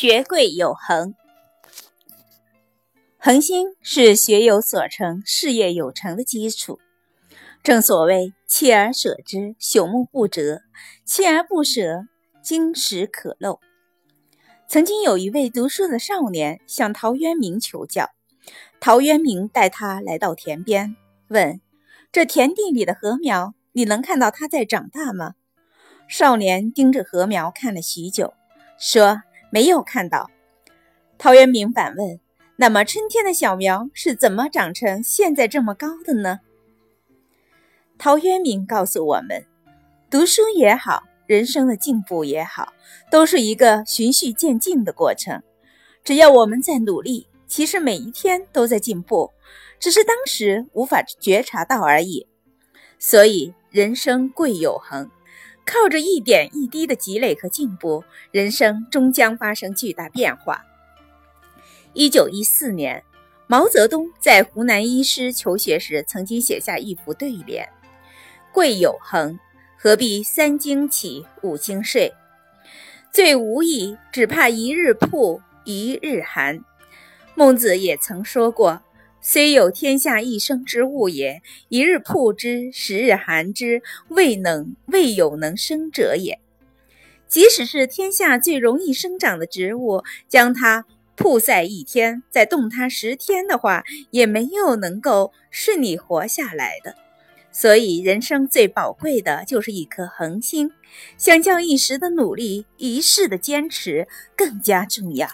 学贵有恒，恒心是学有所成、事业有成的基础。正所谓“锲而舍之，朽木不折；锲而不舍，金石可镂。”曾经有一位读书的少年向陶渊明求教，陶渊明带他来到田边，问：“这田地里的禾苗，你能看到它在长大吗？”少年盯着禾苗看了许久，说。没有看到，陶渊明反问：“那么春天的小苗是怎么长成现在这么高的呢？”陶渊明告诉我们：读书也好，人生的进步也好，都是一个循序渐进的过程。只要我们在努力，其实每一天都在进步，只是当时无法觉察到而已。所以，人生贵有恒。靠着一点一滴的积累和进步，人生终将发生巨大变化。一九一四年，毛泽东在湖南医师求学时，曾经写下一副对联：“贵有恒，何必三更起，五更睡？最无益，只怕一日曝，一日寒。”孟子也曾说过。虽有天下一生之物也，一日曝之，十日寒之，未能未有能生者也。即使是天下最容易生长的植物，将它曝晒一天，再冻它十天的话，也没有能够顺利活下来的。所以，人生最宝贵的就是一颗恒心，相较一时的努力，一世的坚持更加重要。